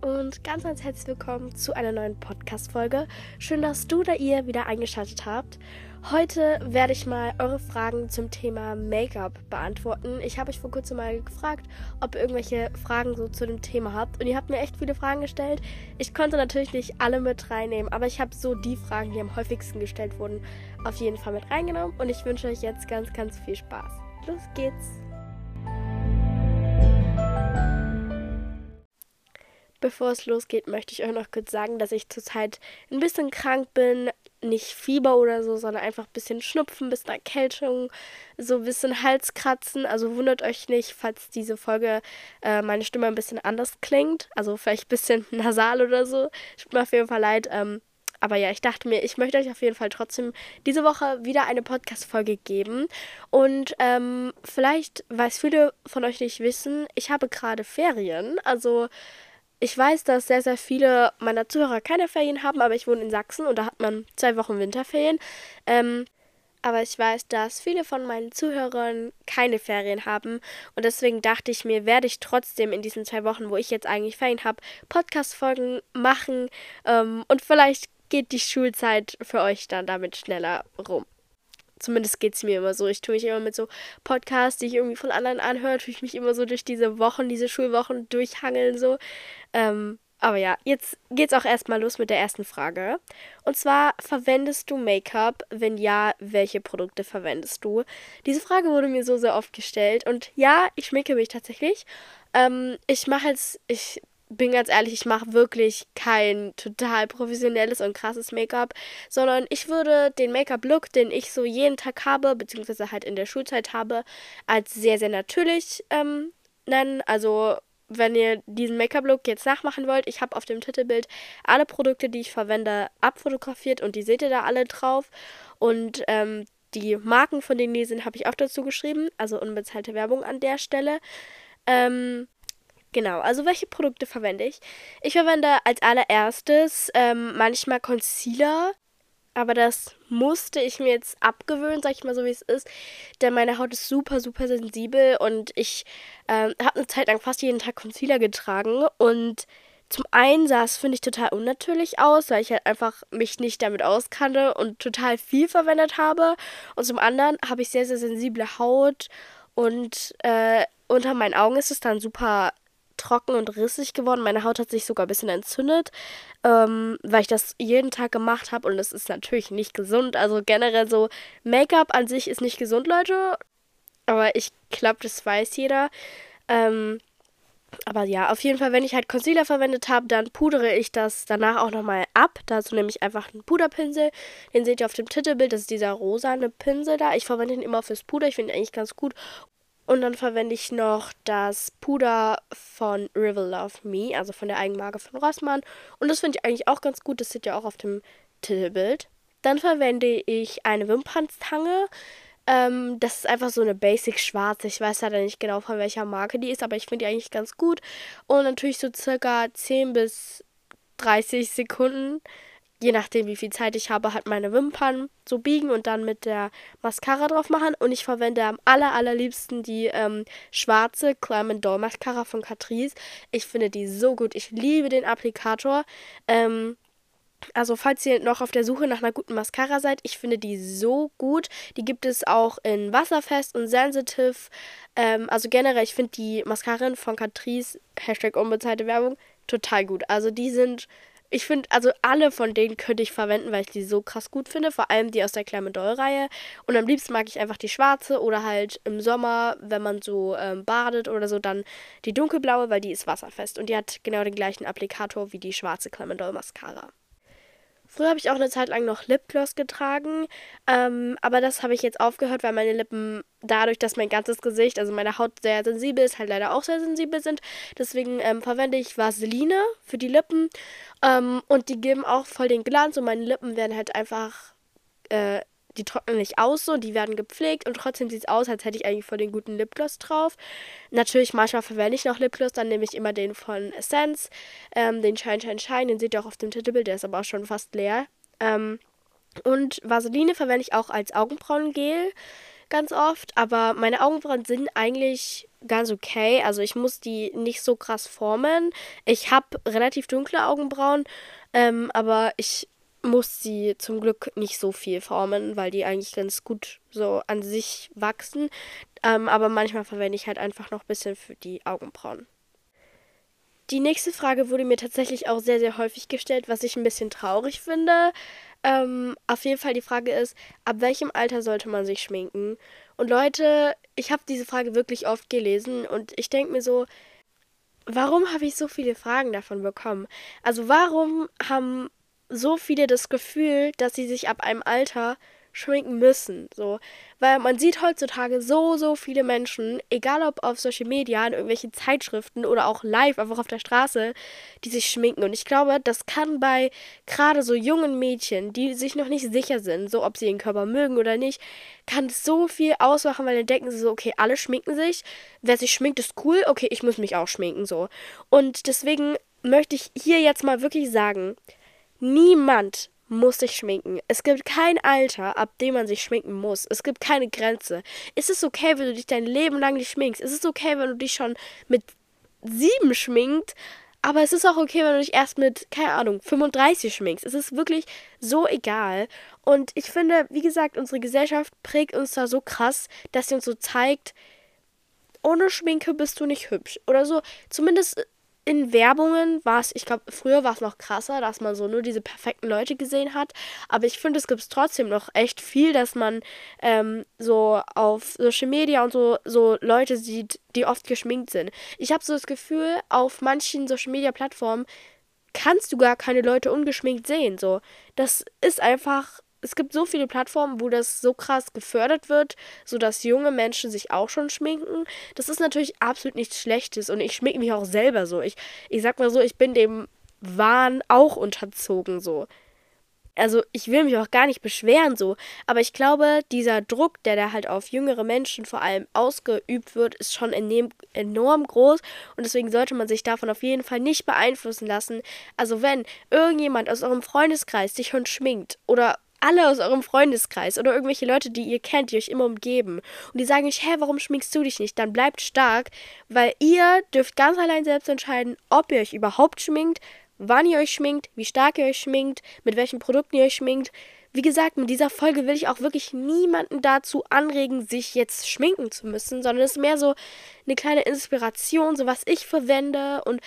Und ganz, ganz herzlich willkommen zu einer neuen Podcast-Folge. Schön, dass du oder ihr wieder eingeschaltet habt. Heute werde ich mal eure Fragen zum Thema Make-up beantworten. Ich habe euch vor kurzem mal gefragt, ob ihr irgendwelche Fragen so zu dem Thema habt. Und ihr habt mir echt viele Fragen gestellt. Ich konnte natürlich nicht alle mit reinnehmen, aber ich habe so die Fragen, die am häufigsten gestellt wurden, auf jeden Fall mit reingenommen. Und ich wünsche euch jetzt ganz, ganz viel Spaß. Los geht's! Bevor es losgeht, möchte ich euch noch kurz sagen, dass ich zurzeit ein bisschen krank bin. Nicht Fieber oder so, sondern einfach ein bisschen Schnupfen, ein bisschen Erkältung, so ein bisschen Halskratzen. Also wundert euch nicht, falls diese Folge äh, meine Stimme ein bisschen anders klingt. Also vielleicht ein bisschen nasal oder so. Tut mir auf jeden Fall leid. Ähm, aber ja, ich dachte mir, ich möchte euch auf jeden Fall trotzdem diese Woche wieder eine Podcast-Folge geben. Und ähm, vielleicht, weil es viele von euch nicht wissen, ich habe gerade Ferien. Also ich weiß, dass sehr, sehr viele meiner Zuhörer keine Ferien haben, aber ich wohne in Sachsen und da hat man zwei Wochen Winterferien. Ähm, aber ich weiß, dass viele von meinen Zuhörern keine Ferien haben. Und deswegen dachte ich mir, werde ich trotzdem in diesen zwei Wochen, wo ich jetzt eigentlich Ferien habe, Podcast-Folgen machen. Ähm, und vielleicht geht die Schulzeit für euch dann damit schneller rum. Zumindest geht es mir immer so. Ich tue mich immer mit so Podcasts, die ich irgendwie von anderen anhöre, tue ich mich immer so durch diese Wochen, diese Schulwochen durchhangeln so. Ähm, aber ja, jetzt geht's auch erstmal los mit der ersten Frage. Und zwar, verwendest du Make-up? Wenn ja, welche Produkte verwendest du? Diese Frage wurde mir so sehr oft gestellt. Und ja, ich schminke mich tatsächlich. Ähm, ich mache jetzt, ich bin ganz ehrlich, ich mache wirklich kein total professionelles und krasses Make-up, sondern ich würde den Make-up-Look, den ich so jeden Tag habe, beziehungsweise halt in der Schulzeit habe, als sehr, sehr natürlich ähm, nennen. Also wenn ihr diesen Make-up-Look jetzt nachmachen wollt, ich habe auf dem Titelbild alle Produkte, die ich verwende, abfotografiert und die seht ihr da alle drauf. Und ähm, die Marken, von denen die sind, habe ich auch dazu geschrieben. Also unbezahlte Werbung an der Stelle. Ähm, Genau, also welche Produkte verwende ich? Ich verwende als allererstes ähm, manchmal Concealer, aber das musste ich mir jetzt abgewöhnen, sag ich mal so wie es ist, denn meine Haut ist super, super sensibel und ich ähm, habe eine Zeit lang fast jeden Tag Concealer getragen und zum einen sah es, finde ich, total unnatürlich aus, weil ich halt einfach mich nicht damit auskannte und total viel verwendet habe. Und zum anderen habe ich sehr, sehr sensible Haut und äh, unter meinen Augen ist es dann super trocken und rissig geworden. Meine Haut hat sich sogar ein bisschen entzündet, ähm, weil ich das jeden Tag gemacht habe und es ist natürlich nicht gesund. Also generell so, Make-up an sich ist nicht gesund, Leute. Aber ich glaube, das weiß jeder. Ähm, aber ja, auf jeden Fall, wenn ich halt Concealer verwendet habe, dann pudere ich das danach auch nochmal ab. Dazu nehme ich einfach einen Puderpinsel. Den seht ihr auf dem Titelbild. Das ist dieser rosane Pinsel da. Ich verwende ihn immer fürs Puder. Ich finde ihn eigentlich ganz gut. Und dann verwende ich noch das Puder von River Love Me, also von der Eigenmarke von Rossmann. Und das finde ich eigentlich auch ganz gut. Das seht ihr auch auf dem Titelbild. Dann verwende ich eine Wimpernstange. Ähm, das ist einfach so eine Basic schwarze. Ich weiß leider nicht genau von welcher Marke die ist, aber ich finde die eigentlich ganz gut. Und natürlich so circa 10 bis 30 Sekunden je nachdem, wie viel Zeit ich habe, halt meine Wimpern so biegen und dann mit der Mascara drauf machen. Und ich verwende am aller, allerliebsten die ähm, schwarze Clam Doll Mascara von Catrice. Ich finde die so gut. Ich liebe den Applikator. Ähm, also falls ihr noch auf der Suche nach einer guten Mascara seid, ich finde die so gut. Die gibt es auch in Wasserfest und Sensitive. Ähm, also generell, ich finde die Mascarin von Catrice, Hashtag unbezahlte Werbung, total gut. Also die sind ich finde, also alle von denen könnte ich verwenden, weil ich die so krass gut finde. Vor allem die aus der Clermont-Doll-Reihe. Und am liebsten mag ich einfach die schwarze oder halt im Sommer, wenn man so ähm, badet oder so, dann die dunkelblaue, weil die ist wasserfest. Und die hat genau den gleichen Applikator wie die schwarze Clermont-Doll-Mascara. Früher habe ich auch eine Zeit lang noch Lipgloss getragen, ähm, aber das habe ich jetzt aufgehört, weil meine Lippen dadurch, dass mein ganzes Gesicht, also meine Haut sehr sensibel ist, halt leider auch sehr sensibel sind. Deswegen ähm, verwende ich Vaseline für die Lippen ähm, und die geben auch voll den Glanz und meine Lippen werden halt einfach äh, die trocknen nicht aus so, die werden gepflegt und trotzdem sieht es aus, als hätte ich eigentlich voll den guten Lipgloss drauf. Natürlich, manchmal verwende ich noch Lipgloss, dann nehme ich immer den von Essence, ähm, den Shine Shine Shine, den seht ihr auch auf dem Titelbild, der ist aber auch schon fast leer. Ähm, und Vaseline verwende ich auch als Augenbrauengel. ganz oft, aber meine Augenbrauen sind eigentlich ganz okay. Also ich muss die nicht so krass formen. Ich habe relativ dunkle Augenbrauen, ähm, aber ich muss sie zum Glück nicht so viel formen, weil die eigentlich ganz gut so an sich wachsen. Ähm, aber manchmal verwende ich halt einfach noch ein bisschen für die Augenbrauen. Die nächste Frage wurde mir tatsächlich auch sehr, sehr häufig gestellt, was ich ein bisschen traurig finde. Ähm, auf jeden Fall die Frage ist, ab welchem Alter sollte man sich schminken? Und Leute, ich habe diese Frage wirklich oft gelesen und ich denke mir so, warum habe ich so viele Fragen davon bekommen? Also warum haben so viele das Gefühl, dass sie sich ab einem Alter schminken müssen. So. Weil man sieht heutzutage so, so viele Menschen, egal ob auf Social Media, in irgendwelchen Zeitschriften oder auch live, einfach auf der Straße, die sich schminken. Und ich glaube, das kann bei gerade so jungen Mädchen, die sich noch nicht sicher sind, so ob sie ihren Körper mögen oder nicht, kann so viel ausmachen, weil dann denken sie so, okay, alle schminken sich. Wer sich schminkt, ist cool. Okay, ich muss mich auch schminken, so. Und deswegen möchte ich hier jetzt mal wirklich sagen, niemand muss sich schminken. Es gibt kein Alter, ab dem man sich schminken muss. Es gibt keine Grenze. Es ist okay, wenn du dich dein Leben lang nicht schminkst. Es ist okay, wenn du dich schon mit sieben schminkt. Aber es ist auch okay, wenn du dich erst mit, keine Ahnung, 35 schminkst. Es ist wirklich so egal. Und ich finde, wie gesagt, unsere Gesellschaft prägt uns da so krass, dass sie uns so zeigt, ohne Schminke bist du nicht hübsch. Oder so. Zumindest in Werbungen war es, ich glaube, früher war es noch krasser, dass man so nur diese perfekten Leute gesehen hat. Aber ich finde, es gibt trotzdem noch echt viel, dass man ähm, so auf Social Media und so, so Leute sieht, die oft geschminkt sind. Ich habe so das Gefühl, auf manchen Social Media Plattformen kannst du gar keine Leute ungeschminkt sehen. So, das ist einfach es gibt so viele Plattformen, wo das so krass gefördert wird, sodass junge Menschen sich auch schon schminken. Das ist natürlich absolut nichts Schlechtes und ich schminke mich auch selber so. Ich, ich sag mal so, ich bin dem Wahn auch unterzogen so. Also ich will mich auch gar nicht beschweren so, aber ich glaube, dieser Druck, der da halt auf jüngere Menschen vor allem ausgeübt wird, ist schon enorm groß und deswegen sollte man sich davon auf jeden Fall nicht beeinflussen lassen. Also wenn irgendjemand aus eurem Freundeskreis sich schon schminkt oder alle aus eurem Freundeskreis oder irgendwelche Leute, die ihr kennt, die euch immer umgeben und die sagen euch, hä, warum schminkst du dich nicht? Dann bleibt stark, weil ihr dürft ganz allein selbst entscheiden, ob ihr euch überhaupt schminkt, wann ihr euch schminkt, wie stark ihr euch schminkt, mit welchen Produkten ihr euch schminkt. Wie gesagt, mit dieser Folge will ich auch wirklich niemanden dazu anregen, sich jetzt schminken zu müssen, sondern es ist mehr so eine kleine Inspiration, so was ich verwende und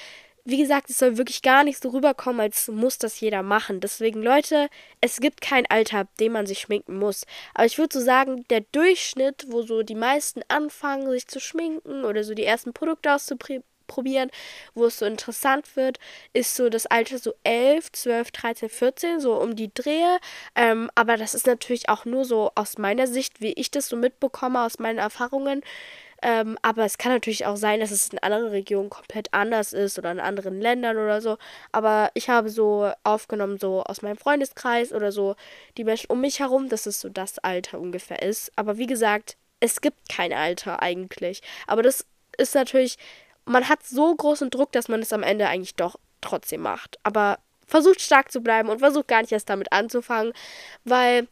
wie gesagt, es soll wirklich gar nicht so rüberkommen, als muss das jeder machen. Deswegen, Leute, es gibt kein Alter, ab dem man sich schminken muss. Aber ich würde so sagen, der Durchschnitt, wo so die meisten anfangen, sich zu schminken oder so die ersten Produkte auszuprobieren, wo es so interessant wird, ist so das Alter so 11, 12, 13, 14, so um die Drehe. Ähm, aber das ist natürlich auch nur so aus meiner Sicht, wie ich das so mitbekomme, aus meinen Erfahrungen. Ähm, aber es kann natürlich auch sein, dass es in anderen Regionen komplett anders ist oder in anderen Ländern oder so. Aber ich habe so aufgenommen, so aus meinem Freundeskreis oder so die Menschen um mich herum, dass es so das Alter ungefähr ist. Aber wie gesagt, es gibt kein Alter eigentlich. Aber das ist natürlich, man hat so großen Druck, dass man es am Ende eigentlich doch trotzdem macht. Aber versucht stark zu bleiben und versucht gar nicht erst damit anzufangen, weil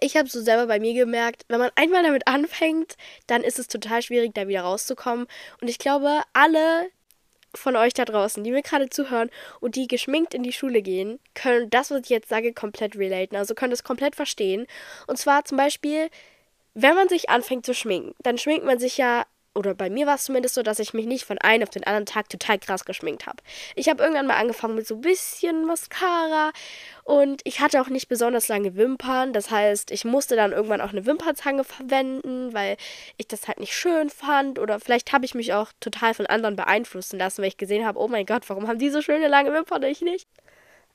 ich habe so selber bei mir gemerkt, wenn man einmal damit anfängt, dann ist es total schwierig, da wieder rauszukommen. Und ich glaube, alle von euch da draußen, die mir gerade zuhören und die geschminkt in die Schule gehen, können das, was ich jetzt sage, komplett relaten. Also können das komplett verstehen. Und zwar zum Beispiel, wenn man sich anfängt zu schminken, dann schminkt man sich ja oder bei mir war es zumindest so, dass ich mich nicht von einem auf den anderen Tag total krass geschminkt habe. Ich habe irgendwann mal angefangen mit so ein bisschen Mascara und ich hatte auch nicht besonders lange Wimpern. Das heißt, ich musste dann irgendwann auch eine Wimpernzange verwenden, weil ich das halt nicht schön fand. Oder vielleicht habe ich mich auch total von anderen beeinflussen lassen, weil ich gesehen habe, oh mein Gott, warum haben die so schöne lange Wimpern ich nicht?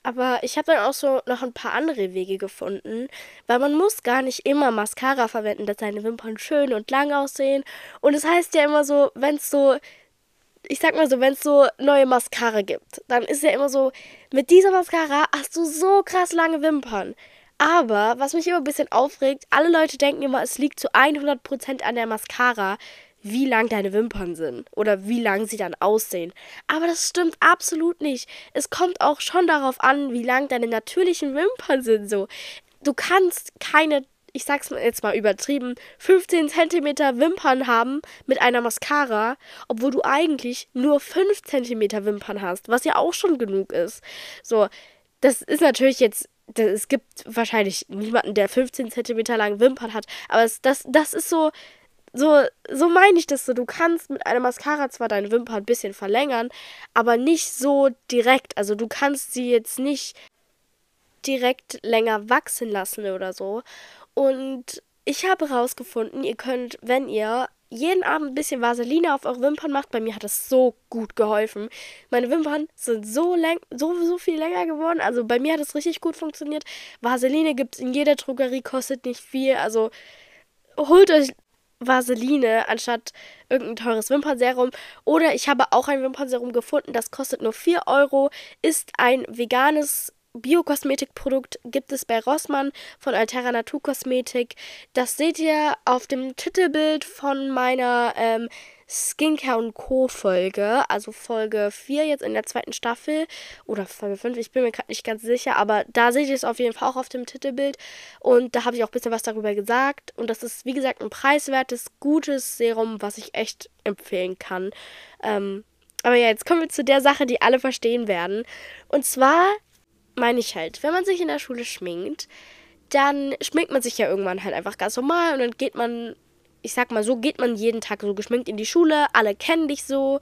Aber ich habe dann auch so noch ein paar andere Wege gefunden, weil man muss gar nicht immer Mascara verwenden, dass seine Wimpern schön und lang aussehen. Und es das heißt ja immer so, wenn es so, ich sag mal so, wenn es so neue Mascara gibt, dann ist ja immer so, mit dieser Mascara hast du so krass lange Wimpern. Aber was mich immer ein bisschen aufregt, alle Leute denken immer, es liegt zu 100% an der Mascara wie lang deine Wimpern sind oder wie lang sie dann aussehen. Aber das stimmt absolut nicht. Es kommt auch schon darauf an, wie lang deine natürlichen Wimpern sind. So, du kannst keine ich sag's jetzt mal übertrieben, 15 cm Wimpern haben mit einer Mascara, obwohl du eigentlich nur 5 cm Wimpern hast, was ja auch schon genug ist. So, das ist natürlich jetzt es gibt wahrscheinlich niemanden, der 15 cm lang Wimpern hat, aber das, das ist so, so, so meine ich das so. Du kannst mit einer Mascara zwar deine Wimpern ein bisschen verlängern, aber nicht so direkt. Also du kannst sie jetzt nicht direkt länger wachsen lassen oder so. Und ich habe herausgefunden, ihr könnt, wenn ihr jeden Abend ein bisschen Vaseline auf eure Wimpern macht, bei mir hat das so gut geholfen. Meine Wimpern sind so, lang, so, so viel länger geworden. Also bei mir hat es richtig gut funktioniert. Vaseline gibt es in jeder Drogerie, kostet nicht viel. Also holt euch Vaseline anstatt irgendein teures Wimpernserum. Oder ich habe auch ein Wimpernserum gefunden, das kostet nur 4 Euro, ist ein veganes Biokosmetikprodukt gibt es bei Rossmann von Altera Naturkosmetik. Das seht ihr auf dem Titelbild von meiner ähm, Skincare und Co. Folge, also Folge 4 jetzt in der zweiten Staffel oder Folge 5, ich bin mir gerade nicht ganz sicher, aber da seht ihr es auf jeden Fall auch auf dem Titelbild und da habe ich auch ein bisschen was darüber gesagt und das ist wie gesagt ein preiswertes, gutes Serum, was ich echt empfehlen kann. Ähm, aber ja, jetzt kommen wir zu der Sache, die alle verstehen werden. Und zwar meine ich halt, wenn man sich in der Schule schminkt, dann schminkt man sich ja irgendwann halt einfach ganz normal und dann geht man ich sag mal so, geht man jeden Tag so geschminkt in die Schule, alle kennen dich so.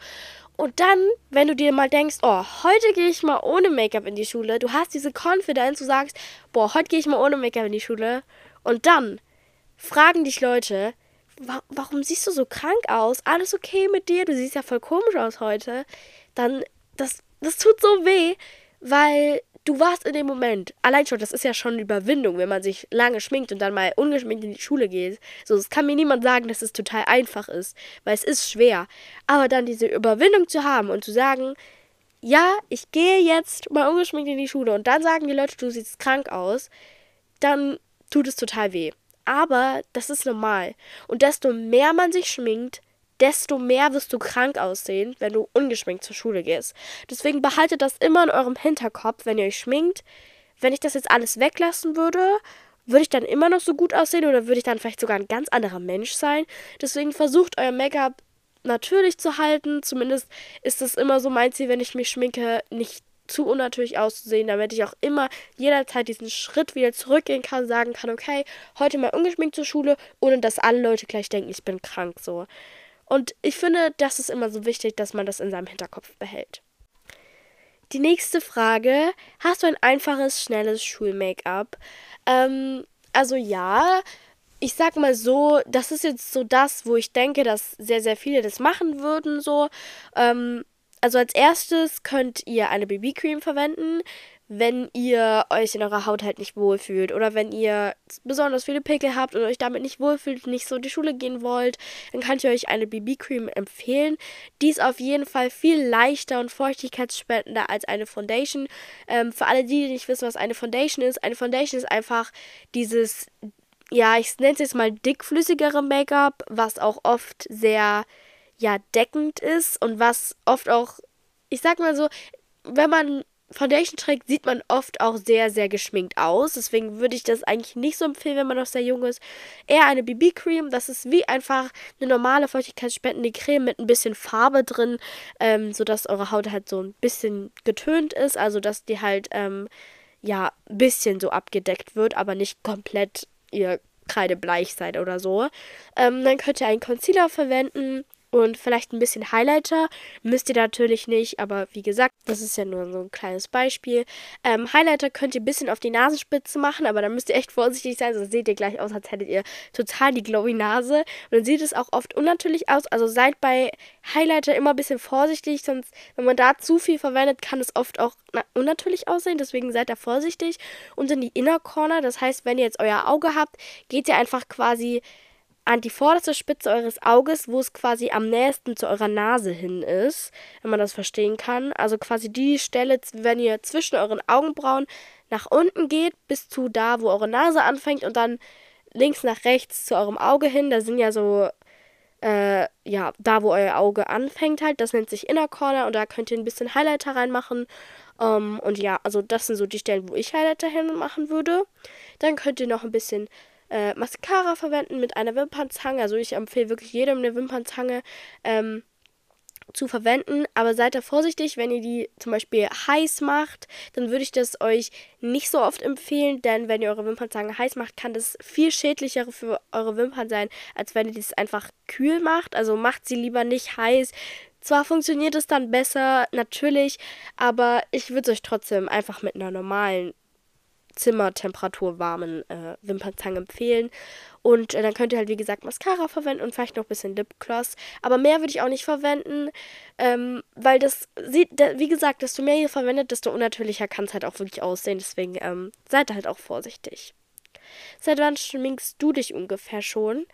Und dann, wenn du dir mal denkst, oh, heute gehe ich mal ohne Make-up in die Schule, du hast diese Confidence, du sagst, boah, heute gehe ich mal ohne Make-up in die Schule. Und dann fragen dich Leute, wa warum siehst du so krank aus? Alles okay mit dir? Du siehst ja voll komisch aus heute. Dann, das, das tut so weh, weil du warst in dem Moment, allein schon, das ist ja schon eine Überwindung, wenn man sich lange schminkt und dann mal ungeschminkt in die Schule geht. So, es kann mir niemand sagen, dass es total einfach ist, weil es ist schwer. Aber dann diese Überwindung zu haben und zu sagen, ja, ich gehe jetzt mal ungeschminkt in die Schule und dann sagen die Leute, du siehst krank aus, dann tut es total weh. Aber das ist normal. Und desto mehr man sich schminkt, desto mehr wirst du krank aussehen, wenn du ungeschminkt zur Schule gehst. Deswegen behaltet das immer in eurem Hinterkopf, wenn ihr euch schminkt. Wenn ich das jetzt alles weglassen würde, würde ich dann immer noch so gut aussehen oder würde ich dann vielleicht sogar ein ganz anderer Mensch sein? Deswegen versucht euer Make-up natürlich zu halten. Zumindest ist das immer so mein Ziel, wenn ich mich schminke, nicht zu unnatürlich auszusehen, damit ich auch immer jederzeit diesen Schritt wieder zurückgehen kann, sagen kann, okay, heute mal ungeschminkt zur Schule, ohne dass alle Leute gleich denken, ich bin krank so. Und ich finde, das ist immer so wichtig, dass man das in seinem Hinterkopf behält. Die nächste Frage: Hast du ein einfaches, schnelles Schul-Make-up? Ähm, also ja, ich sag mal so, das ist jetzt so das, wo ich denke, dass sehr, sehr viele das machen würden. So, ähm, also als erstes könnt ihr eine BB-Cream verwenden wenn ihr euch in eurer Haut halt nicht wohlfühlt oder wenn ihr besonders viele Pickel habt und euch damit nicht wohlfühlt, nicht so in die Schule gehen wollt, dann kann ich euch eine BB-Cream empfehlen. Die ist auf jeden Fall viel leichter und feuchtigkeitsspendender als eine Foundation. Ähm, für alle, die nicht wissen, was eine Foundation ist, eine Foundation ist einfach dieses, ja, ich nenne es jetzt mal dickflüssigere Make-up, was auch oft sehr, ja, deckend ist und was oft auch, ich sag mal so, wenn man Foundation trägt, sieht man oft auch sehr, sehr geschminkt aus. Deswegen würde ich das eigentlich nicht so empfehlen, wenn man noch sehr jung ist. Eher eine BB-Cream. Das ist wie einfach eine normale feuchtigkeitsspendende Creme mit ein bisschen Farbe drin, ähm, sodass eure Haut halt so ein bisschen getönt ist. Also, dass die halt, ähm, ja, ein bisschen so abgedeckt wird, aber nicht komplett ihr kreidebleich seid oder so. Ähm, dann könnt ihr einen Concealer verwenden und vielleicht ein bisschen Highlighter. Müsst ihr natürlich nicht, aber wie gesagt, das ist ja nur so ein kleines Beispiel. Ähm, Highlighter könnt ihr ein bisschen auf die Nasenspitze machen, aber da müsst ihr echt vorsichtig sein, sonst seht ihr gleich aus, als hättet ihr total die glowy Nase. Und dann sieht es auch oft unnatürlich aus. Also seid bei Highlighter immer ein bisschen vorsichtig, sonst, wenn man da zu viel verwendet, kann es oft auch unnatürlich aussehen. Deswegen seid da vorsichtig. Und in die Inner Corner, das heißt, wenn ihr jetzt euer Auge habt, geht ihr einfach quasi an die vorderste Spitze eures Auges, wo es quasi am nächsten zu eurer Nase hin ist, wenn man das verstehen kann. Also quasi die Stelle, wenn ihr zwischen euren Augenbrauen nach unten geht, bis zu da, wo eure Nase anfängt und dann links nach rechts zu eurem Auge hin. Da sind ja so, äh, ja, da, wo euer Auge anfängt halt. Das nennt sich Inner Corner und da könnt ihr ein bisschen Highlighter reinmachen. Ähm, und ja, also das sind so die Stellen, wo ich Highlighter hin machen würde. Dann könnt ihr noch ein bisschen äh, Mascara verwenden mit einer Wimpernzange. Also ich empfehle wirklich jedem eine Wimpernzange. Ähm, zu verwenden, aber seid da vorsichtig, wenn ihr die zum Beispiel heiß macht, dann würde ich das euch nicht so oft empfehlen, denn wenn ihr eure Wimpernzange heiß macht, kann das viel schädlicher für eure Wimpern sein, als wenn ihr das einfach kühl macht. Also macht sie lieber nicht heiß. Zwar funktioniert es dann besser, natürlich, aber ich würde es euch trotzdem einfach mit einer normalen Zimmertemperatur warmen äh, Wimpernzange empfehlen. Und äh, dann könnt ihr halt, wie gesagt, Mascara verwenden und vielleicht noch ein bisschen Lipgloss. Aber mehr würde ich auch nicht verwenden, ähm, weil das sieht, wie gesagt, desto mehr ihr verwendet, desto unnatürlicher kann es halt auch wirklich aussehen. Deswegen ähm, seid halt auch vorsichtig. Seit wann schminkst du dich ungefähr schon?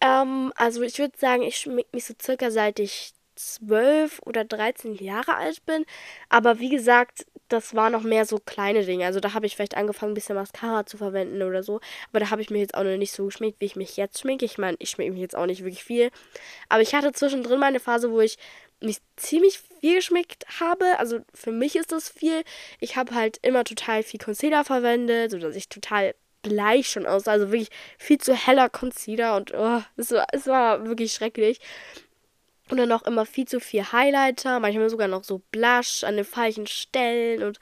Ähm, also ich würde sagen, ich schmink mich so circa seit ich 12 oder 13 Jahre alt bin. Aber wie gesagt, das war noch mehr so kleine Dinge. Also da habe ich vielleicht angefangen, ein bisschen Mascara zu verwenden oder so. Aber da habe ich mich jetzt auch noch nicht so geschminkt, wie ich mich jetzt schminke. Ich meine, ich schminke mich jetzt auch nicht wirklich viel. Aber ich hatte zwischendrin mal eine Phase, wo ich mich ziemlich viel geschminkt habe. Also für mich ist das viel. Ich habe halt immer total viel Concealer verwendet, sodass ich total bleich schon aussah. Also wirklich viel zu heller Concealer und oh, es, war, es war wirklich schrecklich. Und dann auch immer viel zu viel Highlighter, manchmal sogar noch so Blush an den falschen Stellen und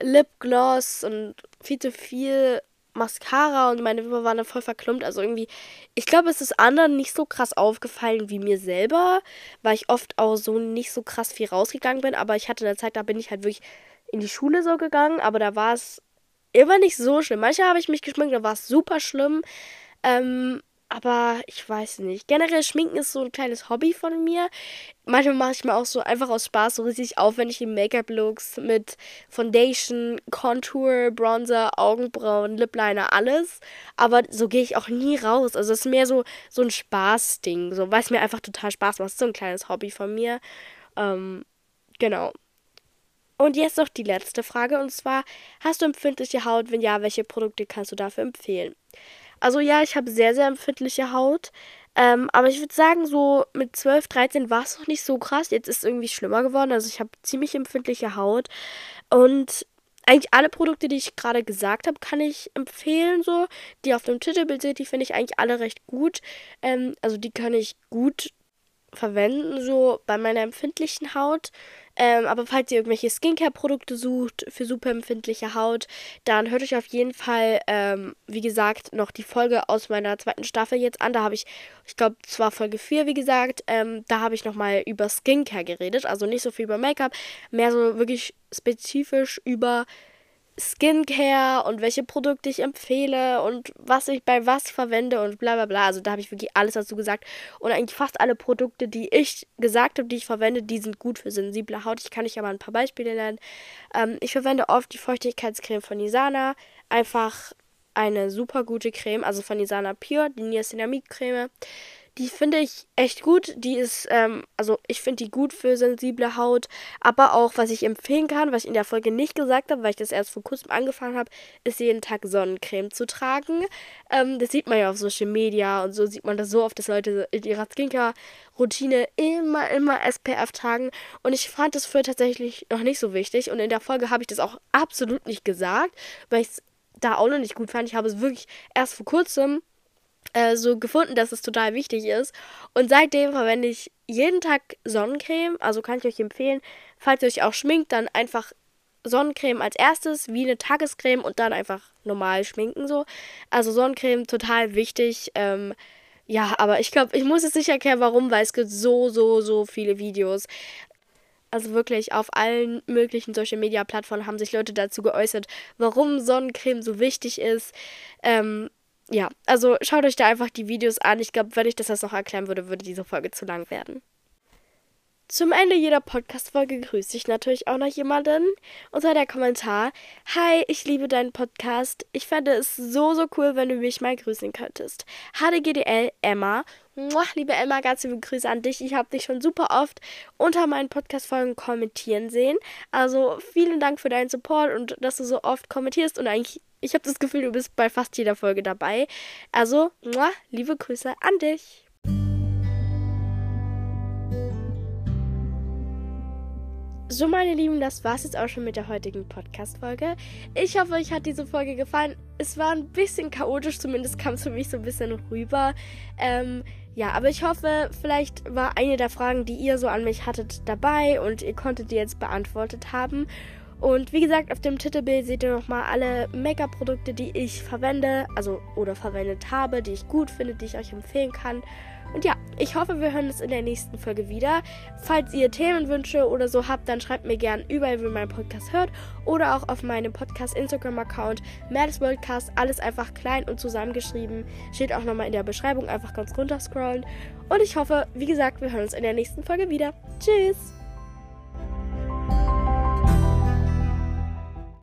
Lipgloss und viel zu viel Mascara und meine Wimpern waren dann voll verklumpt. Also irgendwie, ich glaube, es ist anderen nicht so krass aufgefallen wie mir selber, weil ich oft auch so nicht so krass viel rausgegangen bin. Aber ich hatte eine Zeit, da bin ich halt wirklich in die Schule so gegangen, aber da war es immer nicht so schlimm. Manchmal habe ich mich geschminkt, da war es super schlimm. Ähm, aber ich weiß nicht. Generell Schminken ist so ein kleines Hobby von mir. Manchmal mache ich mir auch so einfach aus Spaß so richtig aufwendige Make-up-Looks mit Foundation, Contour, Bronzer, Augenbrauen, Lip Liner, alles. Aber so gehe ich auch nie raus. Also es ist mehr so, so ein Spaßding. So, weil es mir einfach total Spaß macht. So ein kleines Hobby von mir. Ähm, genau. Und jetzt noch die letzte Frage. Und zwar, hast du empfindliche Haut? Wenn ja, welche Produkte kannst du dafür empfehlen? Also ja, ich habe sehr, sehr empfindliche Haut. Ähm, aber ich würde sagen, so mit 12, 13 war es noch nicht so krass. Jetzt ist es irgendwie schlimmer geworden. Also ich habe ziemlich empfindliche Haut. Und eigentlich alle Produkte, die ich gerade gesagt habe, kann ich empfehlen. So, die auf dem Titelbild sind, die finde ich eigentlich alle recht gut. Ähm, also die kann ich gut verwenden, so bei meiner empfindlichen Haut. Ähm, aber falls ihr irgendwelche Skincare-Produkte sucht für super empfindliche Haut, dann hört euch auf jeden Fall, ähm, wie gesagt, noch die Folge aus meiner zweiten Staffel jetzt an. Da habe ich, ich glaube, zwar Folge 4, wie gesagt, ähm, da habe ich nochmal über Skincare geredet. Also nicht so viel über Make-up, mehr so wirklich spezifisch über Skincare und welche Produkte ich empfehle und was ich bei was verwende und bla bla bla. Also da habe ich wirklich alles dazu gesagt. Und eigentlich fast alle Produkte, die ich gesagt habe, die ich verwende, die sind gut für sensible Haut. Ich kann euch aber ein paar Beispiele nennen. Ähm, ich verwende oft die Feuchtigkeitscreme von Nisana. Einfach eine super gute Creme, also von Nisana Pure, die Niacinamid-Creme. Die finde ich echt gut. Die ist, ähm, also ich finde die gut für sensible Haut. Aber auch, was ich empfehlen kann, was ich in der Folge nicht gesagt habe, weil ich das erst vor kurzem angefangen habe, ist jeden Tag Sonnencreme zu tragen. Ähm, das sieht man ja auf Social Media und so sieht man das so oft, dass Leute in ihrer Skincare-Routine immer, immer SPF tragen. Und ich fand das für tatsächlich noch nicht so wichtig. Und in der Folge habe ich das auch absolut nicht gesagt, weil ich es da auch noch nicht gut fand. Ich habe es wirklich erst vor kurzem äh, so gefunden, dass es total wichtig ist. Und seitdem verwende ich jeden Tag Sonnencreme. Also kann ich euch empfehlen, falls ihr euch auch schminkt, dann einfach Sonnencreme als erstes, wie eine Tagescreme und dann einfach normal schminken so. Also Sonnencreme total wichtig. Ähm, ja, aber ich glaube, ich muss es nicht erklären, warum, weil es gibt so, so, so viele Videos. Also wirklich auf allen möglichen Social Media Plattformen haben sich Leute dazu geäußert, warum Sonnencreme so wichtig ist. Ähm, ja, also schaut euch da einfach die Videos an. Ich glaube, wenn ich das jetzt noch erklären würde, würde diese Folge zu lang werden. Zum Ende jeder Podcast-Folge grüße ich natürlich auch noch jemanden. Und zwar der Kommentar: Hi, ich liebe deinen Podcast. Ich fände es so, so cool, wenn du mich mal grüßen könntest. HDGDL Emma. Muah, liebe Emma, ganz liebe Grüße an dich. Ich habe dich schon super oft unter meinen Podcast-Folgen kommentieren sehen. Also vielen Dank für deinen Support und dass du so oft kommentierst und eigentlich ich habe das Gefühl, du bist bei fast jeder Folge dabei. Also, muah, liebe Grüße an dich. So, meine Lieben, das war's jetzt auch schon mit der heutigen Podcast-Folge. Ich hoffe, euch hat diese Folge gefallen. Es war ein bisschen chaotisch, zumindest kam es für mich so ein bisschen rüber. Ähm, ja, aber ich hoffe, vielleicht war eine der Fragen, die ihr so an mich hattet, dabei und ihr konntet die jetzt beantwortet haben. Und wie gesagt, auf dem Titelbild seht ihr nochmal alle Make-up-Produkte, die ich verwende, also oder verwendet habe, die ich gut finde, die ich euch empfehlen kann. Und ja, ich hoffe, wir hören uns in der nächsten Folge wieder. Falls ihr Themenwünsche oder so habt, dann schreibt mir gern überall, wo ihr meinen Podcast hört. Oder auch auf meinem Podcast-Instagram-Account Mads Worldcast. Alles einfach klein und zusammengeschrieben. Steht auch nochmal in der Beschreibung. Einfach ganz runter scrollen. Und ich hoffe, wie gesagt, wir hören uns in der nächsten Folge wieder. Tschüss!